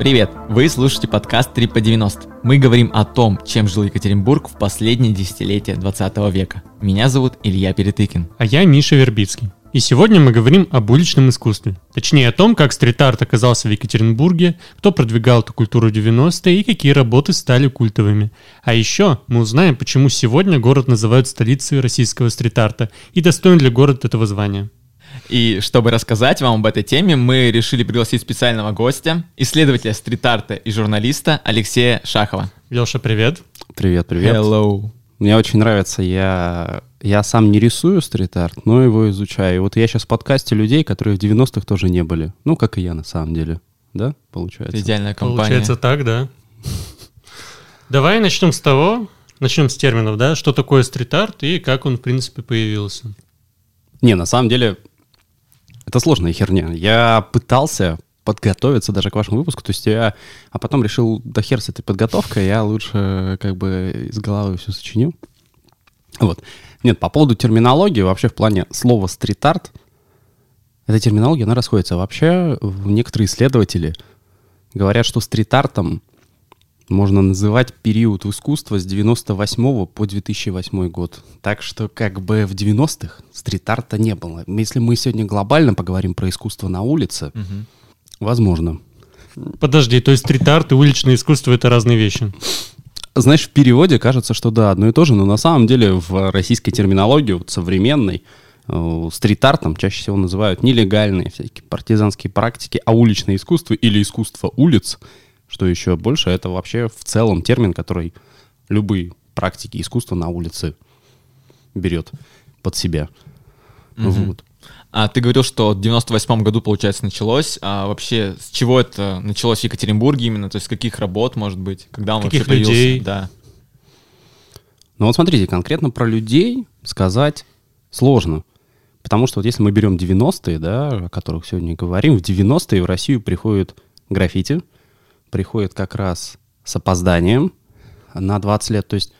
Привет! Вы слушаете подкаст 3 по 90. Мы говорим о том, чем жил Екатеринбург в последние десятилетия 20 века. Меня зовут Илья Перетыкин. А я Миша Вербицкий. И сегодня мы говорим об уличном искусстве. Точнее о том, как стрит-арт оказался в Екатеринбурге, кто продвигал эту культуру 90-е и какие работы стали культовыми. А еще мы узнаем, почему сегодня город называют столицей российского стрит-арта и достоин ли город этого звания. И чтобы рассказать вам об этой теме, мы решили пригласить специального гостя, исследователя стрит-арта и журналиста Алексея Шахова. Леша, привет. Привет, привет. Hello. Мне очень нравится, я, я сам не рисую стрит-арт, но его изучаю. И вот я сейчас в подкасте людей, которые в 90-х тоже не были. Ну, как и я на самом деле. Да, получается? Это идеальная компания. Получается так, да. Давай начнем с того, начнем с терминов, да, что такое стрит-арт и как он, в принципе, появился. Не, на самом деле, это сложная херня. Я пытался подготовиться даже к вашему выпуску, то есть я, а потом решил, да хер с этой подготовкой, я лучше как бы из головы все сочиню. Вот. Нет, по поводу терминологии, вообще в плане слова стрит-арт, эта терминология, она расходится. Вообще, некоторые исследователи говорят, что стрит-артом можно называть период искусства с 98 по 2008 год. Так что как бы в 90-х стрит-арта не было. Если мы сегодня глобально поговорим про искусство на улице, Мгм. возможно. Подожди, то есть стрит-арт и уличное искусство — это разные вещи? Знаешь, в переводе кажется, что да, одно и то же, но на самом деле в российской терминологии, вот современной, э, стрит-артом чаще всего называют нелегальные всякие партизанские практики, а уличное искусство или искусство улиц, что еще больше, это вообще в целом термин, который любые практики искусства на улице берет под себя. Мгм. Вот. А ты говорил, что в 98 году, получается, началось. А вообще, с чего это началось в Екатеринбурге именно? То есть с каких работ, может быть? Когда он Каких вообще появился? людей? Да. Ну вот смотрите, конкретно про людей сказать сложно. Потому что вот если мы берем 90-е, да, о которых сегодня говорим, в 90-е в Россию приходит граффити, приходит как раз с опозданием на 20 лет. То есть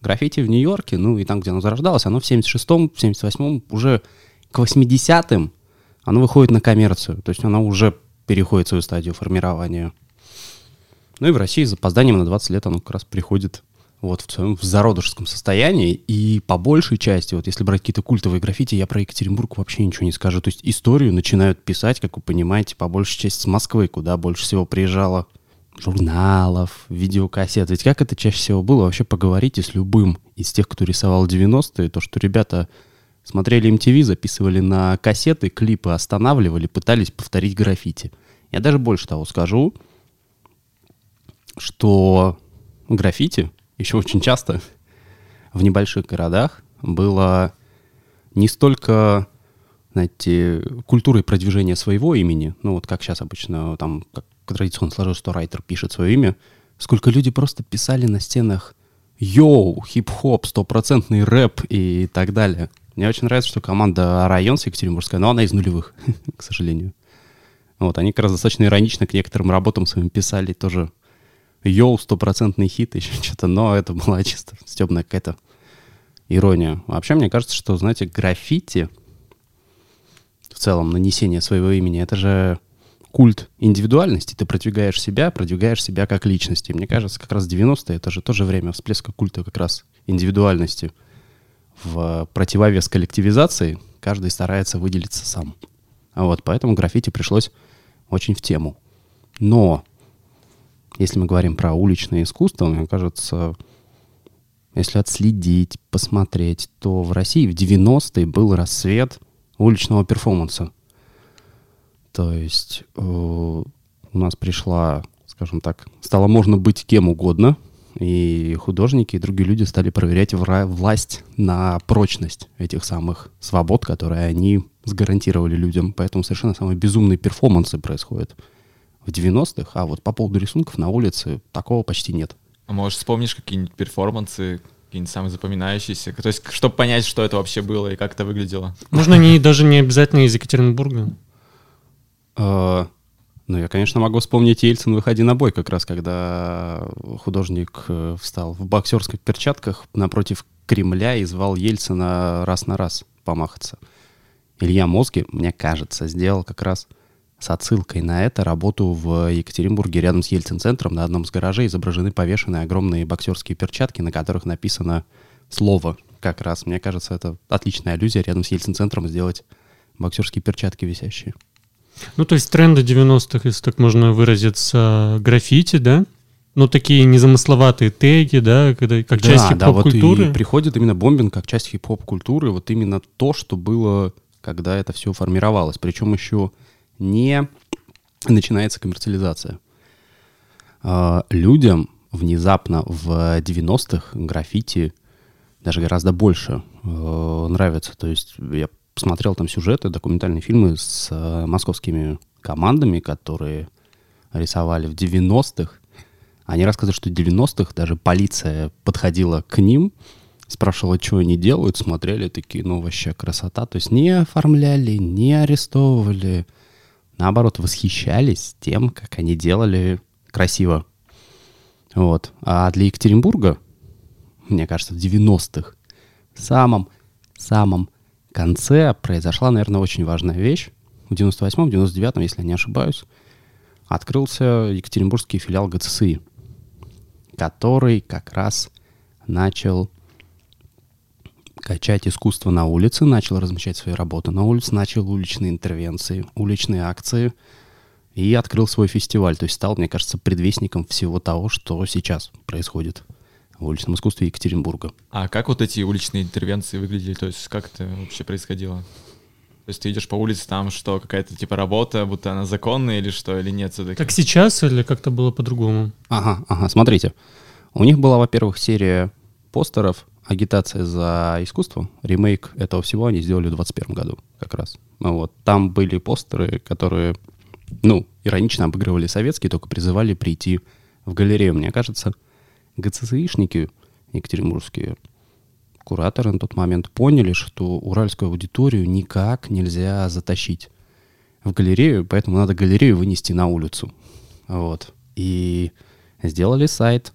граффити в Нью-Йорке, ну и там, где оно зарождалось, оно в 76-м, в 78-м уже к 80-м оно выходит на коммерцию. То есть оно уже переходит свою стадию формирования. Ну и в России с опозданием на 20 лет оно как раз приходит вот в своем в зародышском состоянии. И по большей части, вот если брать какие-то культовые граффити, я про Екатеринбург вообще ничего не скажу. То есть историю начинают писать, как вы понимаете, по большей части с Москвы, куда больше всего приезжало журналов, видеокассет. Ведь как это чаще всего было? Вообще поговорите с любым из тех, кто рисовал 90-е, то, что ребята смотрели MTV, записывали на кассеты, клипы останавливали, пытались повторить граффити. Я даже больше того скажу, что граффити еще очень часто в небольших городах было не столько, знаете, культурой продвижения своего имени, ну вот как сейчас обычно там как традиционно сложилось, что райтер пишет свое имя, сколько люди просто писали на стенах «Йоу, хип-хоп, стопроцентный рэп» и так далее. Мне очень нравится, что команда «Район» с Екатеринбургская, но она из нулевых, к сожалению. Вот, они как раз достаточно иронично к некоторым работам своим писали тоже йоу, стопроцентный хит, еще что-то, но это была чисто стебная какая-то ирония. Вообще, мне кажется, что, знаете, граффити, в целом, нанесение своего имени, это же культ индивидуальности. Ты продвигаешь себя, продвигаешь себя как личности. Мне кажется, как раз 90-е, это же тоже время всплеска культа как раз индивидуальности. В противовес коллективизации каждый старается выделиться сам. А вот поэтому граффити пришлось очень в тему. Но если мы говорим про уличное искусство, мне кажется, если отследить, посмотреть, то в России в 90-е был рассвет уличного перформанса. То есть э, у нас пришла, скажем так, стало можно быть кем угодно, и художники, и другие люди стали проверять вра- власть на прочность этих самых свобод, которые они сгарантировали людям. Поэтому совершенно самые безумные перформансы происходят в 90-х, а вот по поводу рисунков на улице такого почти нет. А может, вспомнишь какие-нибудь перформансы, какие-нибудь самые запоминающиеся? То есть, чтобы понять, что это вообще было и как это выглядело. Можно не, даже не обязательно из Екатеринбурга. Э, Ну, я, конечно, могу вспомнить Ельцин «Выходи на бой», как раз когда художник э, встал в боксерских перчатках напротив Кремля и звал Ельцина раз на раз помахаться. Илья Мозги, мне кажется, сделал как раз с отсылкой на это работу в Екатеринбурге рядом с Ельцин-центром на одном из гаражей изображены повешенные огромные боксерские перчатки, на которых написано слово как раз. Мне кажется, это отличная аллюзия рядом с Ельцин-центром сделать боксерские перчатки висящие. Ну, то есть тренды 90-х, если так можно выразиться, граффити, да? Ну, такие незамысловатые теги, да, когда, как да, часть да, вот хип-хоп-культуры. и приходит именно бомбинг как часть хип-хоп-культуры, вот именно то, что было, когда это все формировалось. Причем еще не начинается коммерциализация. А, Людям внезапно в 90-х граффити даже гораздо больше э, нравится. То есть я посмотрел там сюжеты, документальные фильмы с э, московскими командами, которые рисовали в 90-х. Они рассказывают, что в 90-х даже полиция подходила к ним, спрашивала, что они делают, смотрели такие, ну, вообще красота. То есть не оформляли, не арестовывали, наоборот, восхищались тем, как они делали красиво. Вот. А для Екатеринбурга, мне кажется, в 90-х, в самом, самом конце произошла, наверное, очень важная вещь. В 98-м, 99-м, если я не ошибаюсь, открылся Екатеринбургский филиал ГЦСИ, который как раз начал качать искусство на улице, начал размещать свои работы на улице, начал уличные интервенции, уличные акции и открыл свой фестиваль. То есть стал, мне кажется, предвестником всего того, что сейчас происходит в уличном искусстве Екатеринбурга. А как вот эти уличные интервенции выглядели? То есть как это вообще происходило? То есть ты идешь по улице, там что, какая-то типа работа, будто она законная или что, или нет все-таки? Как сейчас или как-то было по-другому? Ага, ага, смотрите. У них была, во-первых, серия постеров агитация за искусство, ремейк этого всего они сделали в 21 году как раз. Ну Вот. Там были постеры, которые, ну, иронично обыгрывали советские, только призывали прийти в галерею. Мне кажется, ГЦСИшники екатеринбургские, кураторы на тот момент поняли, что уральскую аудиторию никак нельзя затащить в галерею, поэтому надо галерею вынести на улицу. Вот. И сделали сайт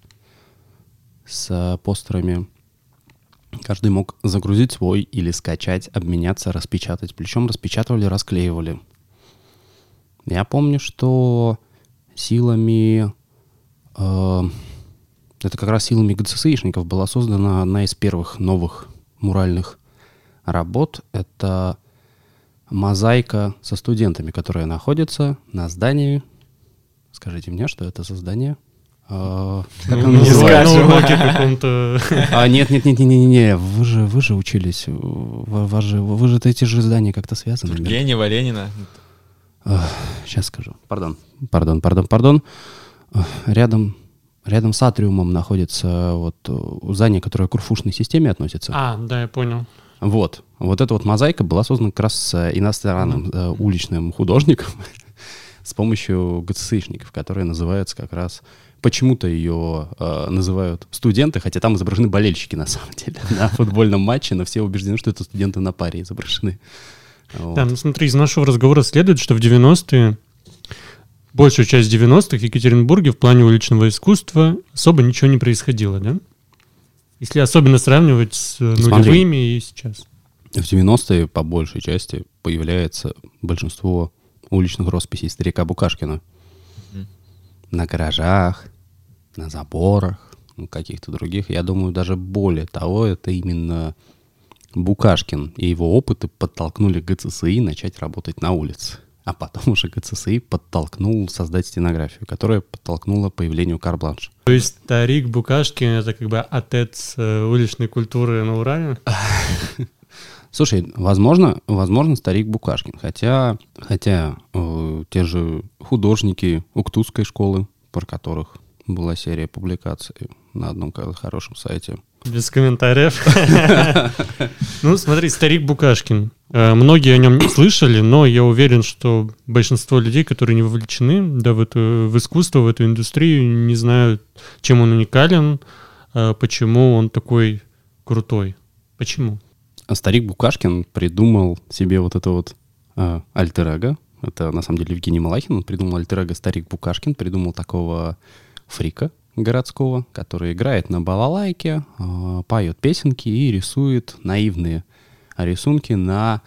с постерами Каждый мог загрузить свой или скачать, обменяться, распечатать. Причем распечатывали, расклеивали. Я помню, что силами... Э, это как раз силами ГЦСИшников была создана одна из первых новых муральных работ. Это мозаика со студентами, которая находится на здании. Скажите мне, что это за здание? А, как Ну, оно не знаю, называется? каком-то. А, нет, нет, нет, нет, нет, нет, вы же, вы же учились, вы, вы же, вы же эти же здания как-то связаны. Тургенева, Ленина. Сейчас скажу. Пардон, пардон, пардон, пардон. Рядом, рядом с атриумом находится вот э, здание, которое к урфушной системе относится. А, да, я понял. Вот. Вот эта вот мозаика была создана как раз э, иностранным э, уличным художником с помощью ГЦСИшников, которые называются как раз... Почему-то ее э, называют студенты, хотя там изображены болельщики на самом деле на футбольном матче, но все убеждены, что это студенты на паре изображены. Вот. Да, ну смотри, из нашего разговора следует, что в 90-е, большую часть 90-х в Екатеринбурге в плане уличного искусства особо ничего не происходило, да? Если особенно сравнивать с э, Смотри. нулевыми и сейчас. В 90-е по большей части появляется большинство уличных росписей старика Букашкина. Мгм. На гаражах, на заборах, ну, каких-то других. Я думаю, даже более того, это именно Букашкин и его опыты подтолкнули ГЦСИ начать работать на улице. А потом уже ГЦСИ подтолкнул создать стенографию, которая подтолкнула появлению карбланша. То есть старик Букашкин — это как бы отец э, уличной культуры на Урале? Слушай, возможно, возможно, старик Букашкин. Хотя, хотя э, те же художники Уктузской школы, про которых была серия публикаций на одном хорошем сайте. Без комментариев. Ну, смотри, старик Букашкин. Э, Многие о нем не слышали, но я уверен, что большинство людей, которые не вовлечены да, в, эту, в искусство, в эту индустрию, не знают, чем он уникален, э, почему он такой крутой. Почему? А старик Букашкин придумал себе вот это вот э, альтер-эго. Это на самом деле Евгений Малахин. Он придумал альтер-эго старик Букашкин, придумал такого фрика городского, который играет на балалайке, э, поет песенки и рисует наивные рисунки на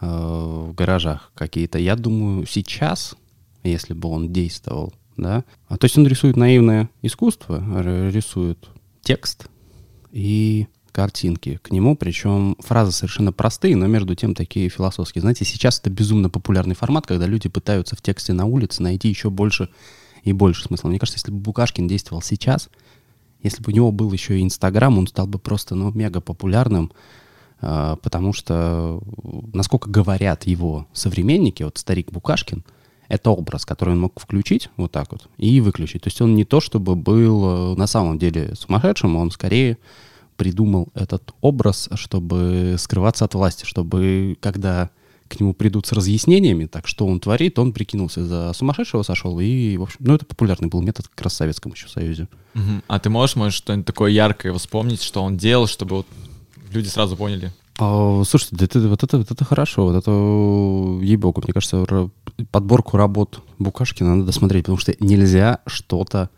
в гаражах какие-то. Я думаю, сейчас, если бы он действовал, да, а, то есть он рисует наивное искусство, рисует текст и картинки к нему, причем фразы совершенно простые, но между тем такие философские. Знаете, сейчас это безумно популярный формат, когда люди пытаются в тексте на улице найти еще больше и больше смысла. Мне кажется, если бы Букашкин действовал сейчас, если бы у него был еще и Инстаграм, он стал бы просто, ну, мега популярным, э, потому что, насколько говорят его современники, вот старик Букашкин, это образ, который он мог включить вот так вот и выключить. То есть он не то, чтобы был э, на самом деле сумасшедшим, он скорее придумал этот образ, чтобы скрываться от власти, чтобы когда к нему придут с разъяснениями, так что он творит, он прикинулся за сумасшедшего, сошел, и, в общем, ну, это популярный был метод как раз в Советском еще Союзе. Угу. А ты можешь, может, что-нибудь такое яркое вспомнить, что он делал, чтобы вот люди сразу поняли? А, слушайте, да это, вот, это, вот это хорошо, вот это, ей-богу, мне кажется, подборку работ Букашкина надо смотреть, потому что нельзя что-то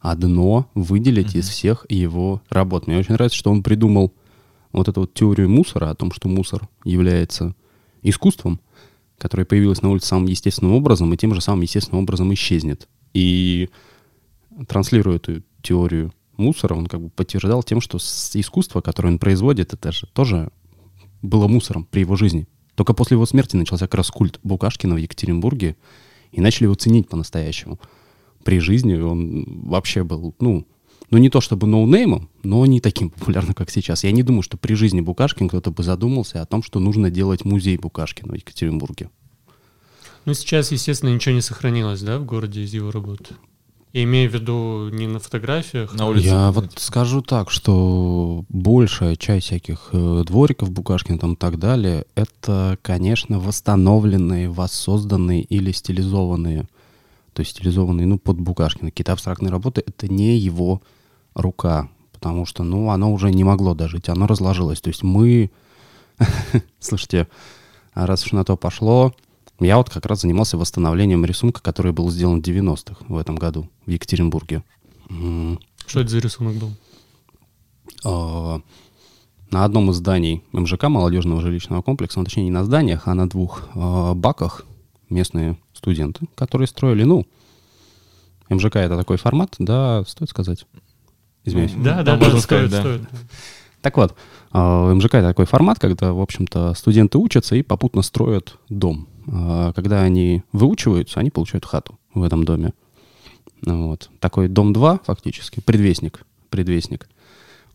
одно выделить mm-hmm. из всех его работ. Мне очень нравится, что он придумал вот эту вот теорию мусора, о том, что мусор является искусством, которое появилось на улице самым естественным образом и тем же самым естественным образом исчезнет. И транслируя эту теорию мусора, он как бы подтверждал тем, что искусство, которое он производит, это же тоже было мусором при его жизни. Только после его смерти начался как раз культ Букашкина в Екатеринбурге, и начали его ценить по-настоящему при жизни он вообще был, ну, ну не то чтобы ноунеймом, но не таким популярным, как сейчас. Я не думаю, что при жизни Букашкин кто-то бы задумался о том, что нужно делать музей Букашкина в Екатеринбурге. Ну, сейчас, естественно, ничего не сохранилось, да, в городе из его работы? Я имею в виду не на фотографиях. На улице. Я вот скажу так, что большая часть всяких э, двориков Букашкина там и так далее, это, конечно, восстановленные, воссозданные или стилизованные то есть стилизованный, ну, под Букашкина. Какие-то абстрактные работы — это не его рука, потому что, ну, оно уже не могло дожить, оно разложилось. То есть мы... Слушайте, раз уж на то пошло, я вот как раз занимался восстановлением рисунка, который был сделан в 90-х в этом году в Екатеринбурге. Что это за рисунок был? А, на одном из зданий МЖК, молодежного жилищного комплекса, ну, точнее не на зданиях, а на двух а, баках местные студенты, которые строили, ну, МЖК это такой формат, да, стоит сказать. Извиняюсь. Да, да, да, стоит, да. стоит. Так вот, а, МЖК это такой формат, когда, в общем-то, студенты учатся и попутно строят дом. А, когда они выучиваются, они получают хату в этом доме. Вот. Такой дом 2, фактически, предвестник, предвестник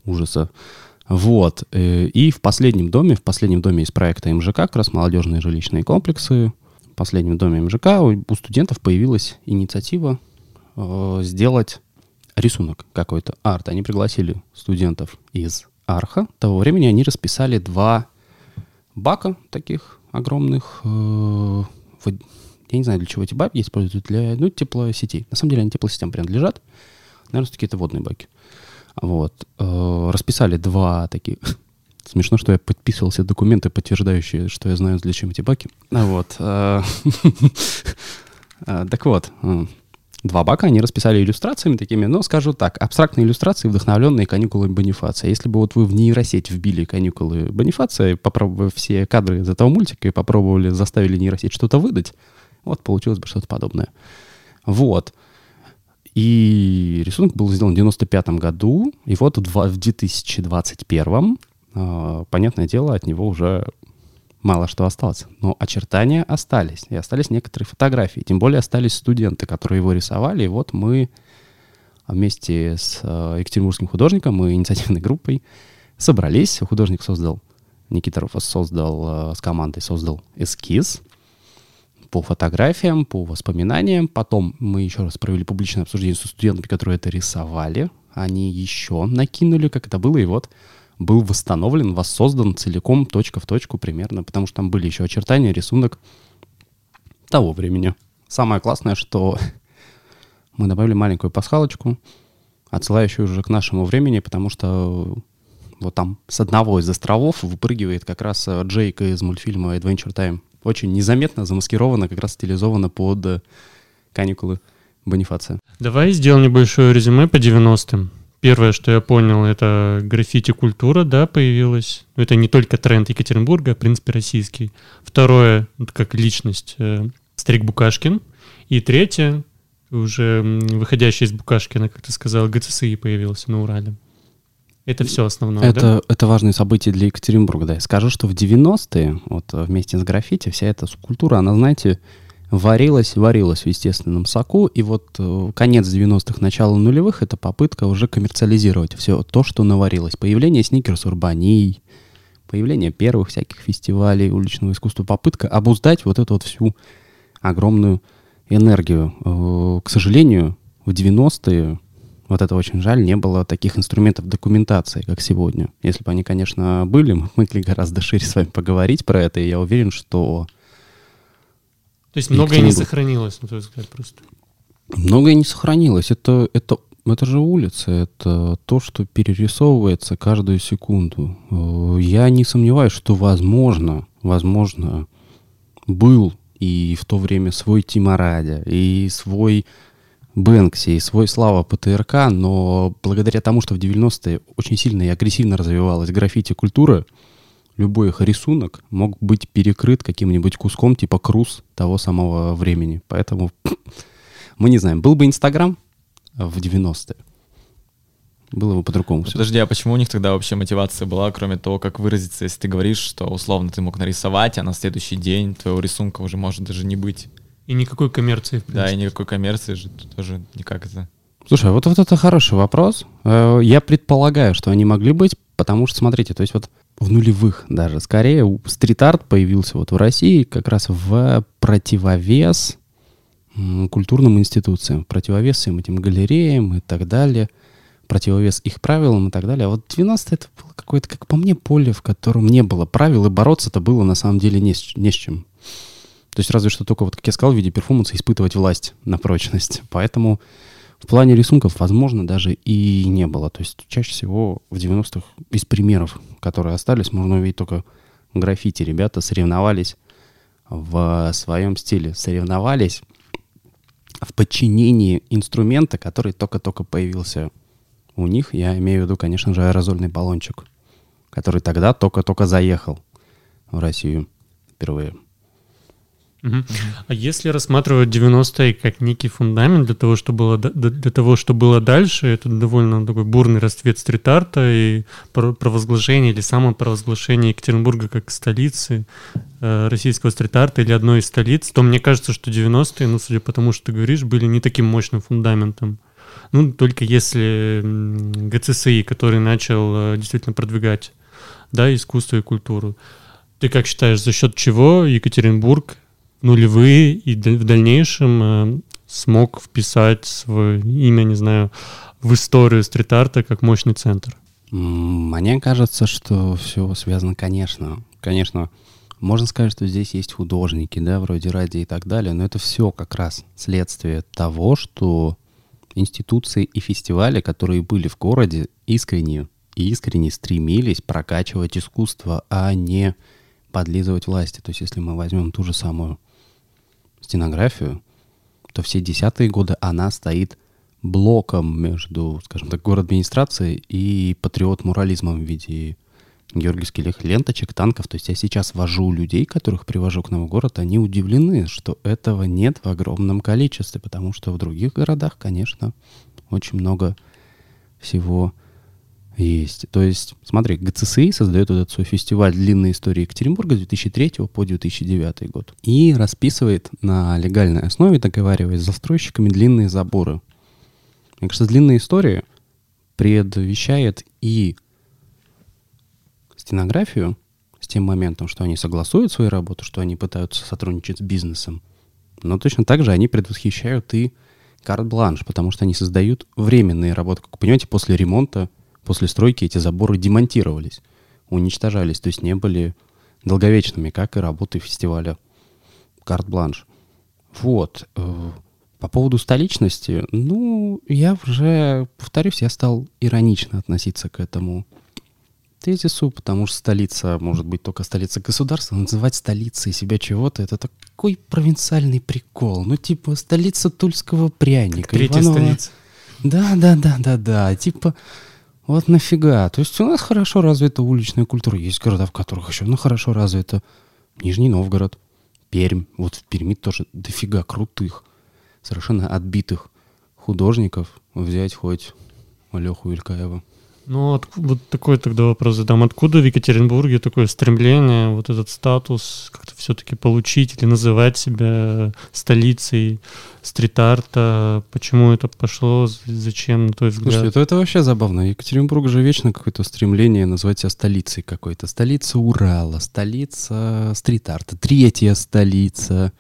ужаса. Вот. Э, и в последнем доме, в последнем доме из проекта МЖК, как раз молодежные жилищные комплексы, последнем доме МЖК у студентов появилась инициатива э, сделать рисунок какой-то, арт. Они пригласили студентов из Арха. Того времени они расписали два бака таких огромных. Э, я не знаю, для чего эти баки используют. Для ну, теплосетей. На самом деле они теплосетям принадлежат. Наверное, какие-то водные баки. Вот. Э, расписали два таких Смешно, что я подписывал все документы, подтверждающие, что я знаю, для чем эти баки. А вот. Э, так вот, два бака они расписали иллюстрациями такими, но скажу так, абстрактные иллюстрации, вдохновленные каникулами Бонифация. Если бы вот вы в нейросеть вбили каникулы Бонифация, попробовали все кадры из этого мультика и попробовали, заставили нейросеть что-то выдать, вот получилось бы что-то подобное. Вот. И рисунок был сделан в 95 году, и вот в 2021 а, понятное дело, от него уже мало что осталось. Но очертания остались. И остались некоторые фотографии. Тем более остались студенты, которые его рисовали. И вот мы вместе с а, екатеринбургским художником и инициативной группой собрались. Художник создал, Никита Руфас создал а, с командой создал эскиз по фотографиям, по воспоминаниям. Потом мы еще раз провели публичное обсуждение со студентами, которые это рисовали. Они еще накинули, как это было, и вот был восстановлен, воссоздан целиком, точка в точку примерно, потому что там были еще очертания, рисунок того времени. Самое классное, что мы добавили маленькую пасхалочку, отсылающую уже к нашему времени, потому что вот там с одного из островов выпрыгивает как раз э, Джейк из мультфильма Adventure Time. Очень незаметно, замаскировано, как раз стилизовано под каникулы Бонифация. Давай сделаем небольшое резюме по 90-м. Первое, что я понял, это граффити-культура, да, появилась. Это не только тренд Екатеринбурга, а, в принципе, российский. Второе, как личность, э, Стрик Букашкин. И третье, уже выходящий из Букашкина, как ты сказал, ГЦСИ появился на Урале. Это все основное, это, да? Это важные события для Екатеринбурга, да. Я скажу, что в 90-е, вот вместе с граффити, вся эта скульптура, она, знаете, варилась, варилась в естественном соку, и вот э, конец 90-х, начало нулевых — это попытка уже коммерциализировать все то, что наварилось. Появление сникерс урбаний, появление первых всяких фестивалей уличного искусства, попытка обуздать вот эту вот всю огромную энергию. Э, к сожалению, в 90-е, вот это очень жаль, не было таких инструментов документации, как сегодня. Если бы они, конечно, были, мы могли гораздо шире с вами поговорить про это, и я уверен, что то есть многое не сохранилось, на твой взгляд, просто? Многое не сохранилось. Это, это, это же улица, это то, что перерисовывается каждую секунду. Э, я не сомневаюсь, что возможно, возможно, был и в то время свой Тимарадя, и свой Бэнкси, и свой Слава ПТРК, но благодаря тому, что в 90-е очень сильно и агрессивно развивалась граффити-культура, любой их рисунок мог быть перекрыт каким-нибудь куском типа круз того самого времени. Поэтому мы не знаем. Был бы Инстаграм в 90-е, было бы по-другому все. Подожди, а почему у них тогда вообще мотивация была, кроме того, как выразиться, если ты говоришь, что условно ты мог нарисовать, а на следующий день твоего рисунка уже может даже не быть? И никакой коммерции. Да, и никакой коммерции же тоже никак это... Слушай, вот, вот это хороший вопрос. Э, я предполагаю, что они могли быть, потому что, смотрите, то есть вот в нулевых даже. Скорее, стрит-арт появился вот в России как раз в противовес культурным институциям, противовес всем этим галереям и так далее, противовес их правилам и так далее. А вот 90 это было какое-то, как по мне, поле, в котором не было правил, и бороться-то было на самом деле не с, не с чем. То есть разве что только, вот как я сказал, в виде перформанса испытывать власть на прочность. Поэтому в плане рисунков, возможно, даже и не было. То есть чаще всего в 90-х из примеров, которые остались, можно увидеть только граффити. Ребята соревновались в своем стиле. Соревновались в подчинении инструмента, который только-только появился у них. Я имею в виду, конечно же, аэрозольный баллончик, который тогда только-только заехал в Россию впервые. Угу. А если рассматривать 90-е как некий фундамент для того, что было, для того, что было дальше, это довольно такой бурный расцвет стрит-арта и провозглашение или самопровозглашение Екатеринбурга как столицы э, российского стрит-арта или одной из столиц, то мне кажется, что 90-е, ну, судя по тому, что ты говоришь, были не таким мощным фундаментом. Ну, только если ГЦСИ, который начал э, действительно продвигать да, искусство и культуру. Ты как считаешь, за счет чего Екатеринбург нулевые и в дальнейшем э, смог вписать свое имя, не знаю, в историю стрит-арта как мощный центр? Мне кажется, что все связано, конечно, конечно, можно сказать, что здесь есть художники, да, вроде ради и так далее, но это все как раз следствие того, что институции и фестивали, которые были в городе, искренне и искренне стремились прокачивать искусство, а не подлизывать власти. То есть если мы возьмем ту же самую стенографию, то все десятые годы она стоит блоком между, скажем так, город администрацией и патриот-мурализмом в виде георгиевских ленточек, танков. То есть я сейчас вожу людей, которых привожу к нам в город, они удивлены, что этого нет в огромном количестве, потому что в других городах, конечно, очень много всего есть. То есть, смотри, ГЦСИ создает вот этот свой фестиваль длинной истории Екатеринбурга с 2003 по 2009 год. И расписывает на легальной основе, договариваясь с застройщиками, длинные заборы. Мне кажется, длинная история предвещает и стенографию с тем моментом, что они согласуют свою работу, что они пытаются сотрудничать с бизнесом, но точно так же они предвосхищают и карт-бланш, потому что они создают временные работы. Как вы понимаете, после ремонта после стройки эти заборы демонтировались, уничтожались, то есть не были долговечными, как и работы фестиваля «Карт-бланш». Вот. Э, по поводу столичности, ну, я уже, повторюсь, я стал иронично относиться к этому тезису, потому что столица может быть только столица государства, называть столицей себя чего-то, это такой провинциальный прикол. Ну, типа, столица тульского пряника. Третья Иванова... столица. Да, да, да, да, да. Типа, вот нафига. То есть у нас хорошо развита уличная культура. Есть города, в которых еще она хорошо развита. Нижний Новгород, Пермь. Вот в Перми тоже дофига крутых, совершенно отбитых художников. Взять хоть Леху Илькаева. Ну, от, вот такой тогда вопрос задам. Откуда в Екатеринбурге такое стремление, вот этот статус как-то все-таки получить или называть себя столицей стрит-арта? Почему это пошло? Зачем, на твой взгляд? Слушай, это, это вообще забавно. Екатеринбург же вечно какое-то стремление назвать себя столицей какой-то. Столица Урала, столица стрит-арта, третья столица.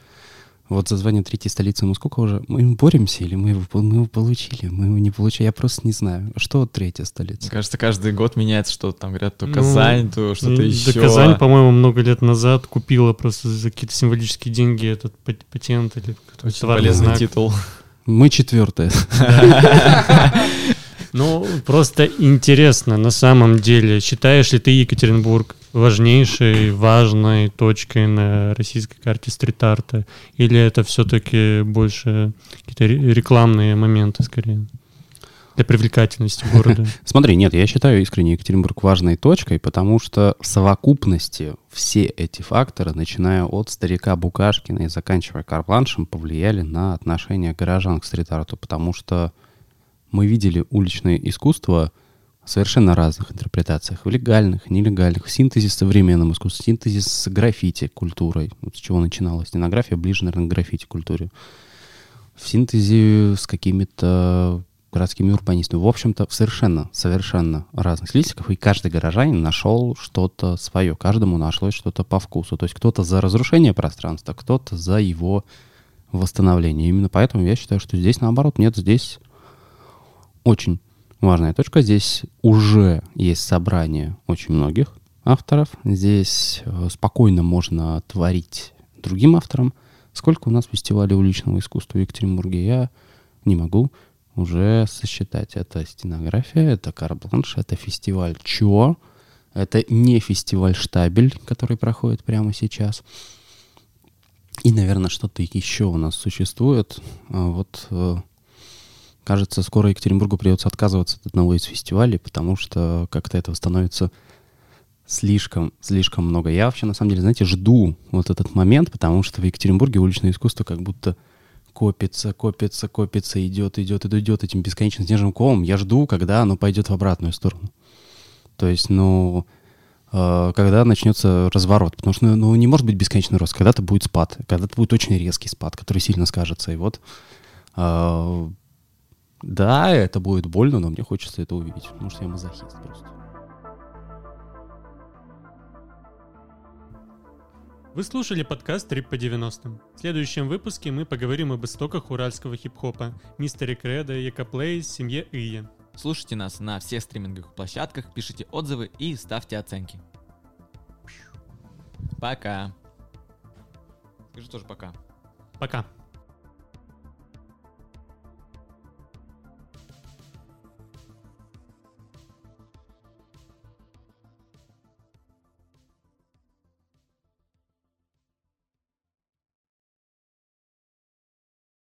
Вот за звание третьей столицы мы сколько уже? Мы боремся или мы его, мы его получили? Мы его не получили. Я просто не знаю. Что третья столица? Мне кажется, каждый год меняется что-то. Там говорят, то ну, Казань, то что-то да еще. Казань, по-моему, много лет назад купила просто за какие-то символические деньги этот патент или какой-то полезный знак. титул. Мы четвертые. Ну, просто интересно, на самом деле, считаешь ли ты Екатеринбург важнейшей, важной точкой на российской карте стрит-арта? Или это все-таки больше какие-то рекламные моменты скорее? для привлекательности города? Смотри, нет, я считаю искренне Екатеринбург важной точкой, потому что в совокупности все эти факторы, начиная от старика Букашкина и заканчивая Карпланшем, повлияли на отношение горожан к стрит-арту, потому что мы видели уличное искусство — совершенно разных интерпретациях, в легальных, нелегальных, в синтезе с современным искусством, синтезе с граффити культурой, вот с чего начиналась стенография, ближе, наверное, к граффити культуре, в синтезе с какими-то городскими урбанистами. В общем-то, в совершенно, совершенно разных стилистиках, и каждый горожанин нашел что-то свое, каждому нашлось что-то по вкусу. То есть кто-то за разрушение пространства, кто-то за его восстановление. Именно поэтому я считаю, что здесь, наоборот, нет, здесь очень важная точка. Здесь уже есть собрание очень многих авторов. Здесь э, спокойно можно творить другим авторам. Сколько у нас фестивалей уличного искусства в Екатеринбурге, я не могу уже сосчитать. Это стенография, это карбланш, это фестиваль ЧО, это не фестиваль Штабель, который проходит прямо сейчас. И, наверное, что-то еще у нас существует. А вот э, Кажется, скоро Екатеринбургу придется отказываться от одного из фестивалей, потому что как-то этого становится слишком, слишком много. Я вообще, на самом деле, знаете, жду вот этот момент, потому что в Екатеринбурге уличное искусство как будто копится, копится, копится, идет, идет, идет, идет этим бесконечным снежным комом. Я жду, когда оно пойдет в обратную сторону. То есть, ну, э, когда начнется разворот, потому что, ну, не может быть бесконечный рост, когда-то будет спад, когда-то будет очень резкий спад, который сильно скажется, и вот э, да, это будет больно, но мне хочется это увидеть, потому что я мазохист просто. Вы слушали подкаст «Трип по 90-м». В следующем выпуске мы поговорим об истоках уральского хип-хопа, мистере Кредо, Якоплей, семье Ия. Слушайте нас на всех стриминговых площадках, пишите отзывы и ставьте оценки. Пока. Скажи тоже пока. Пока.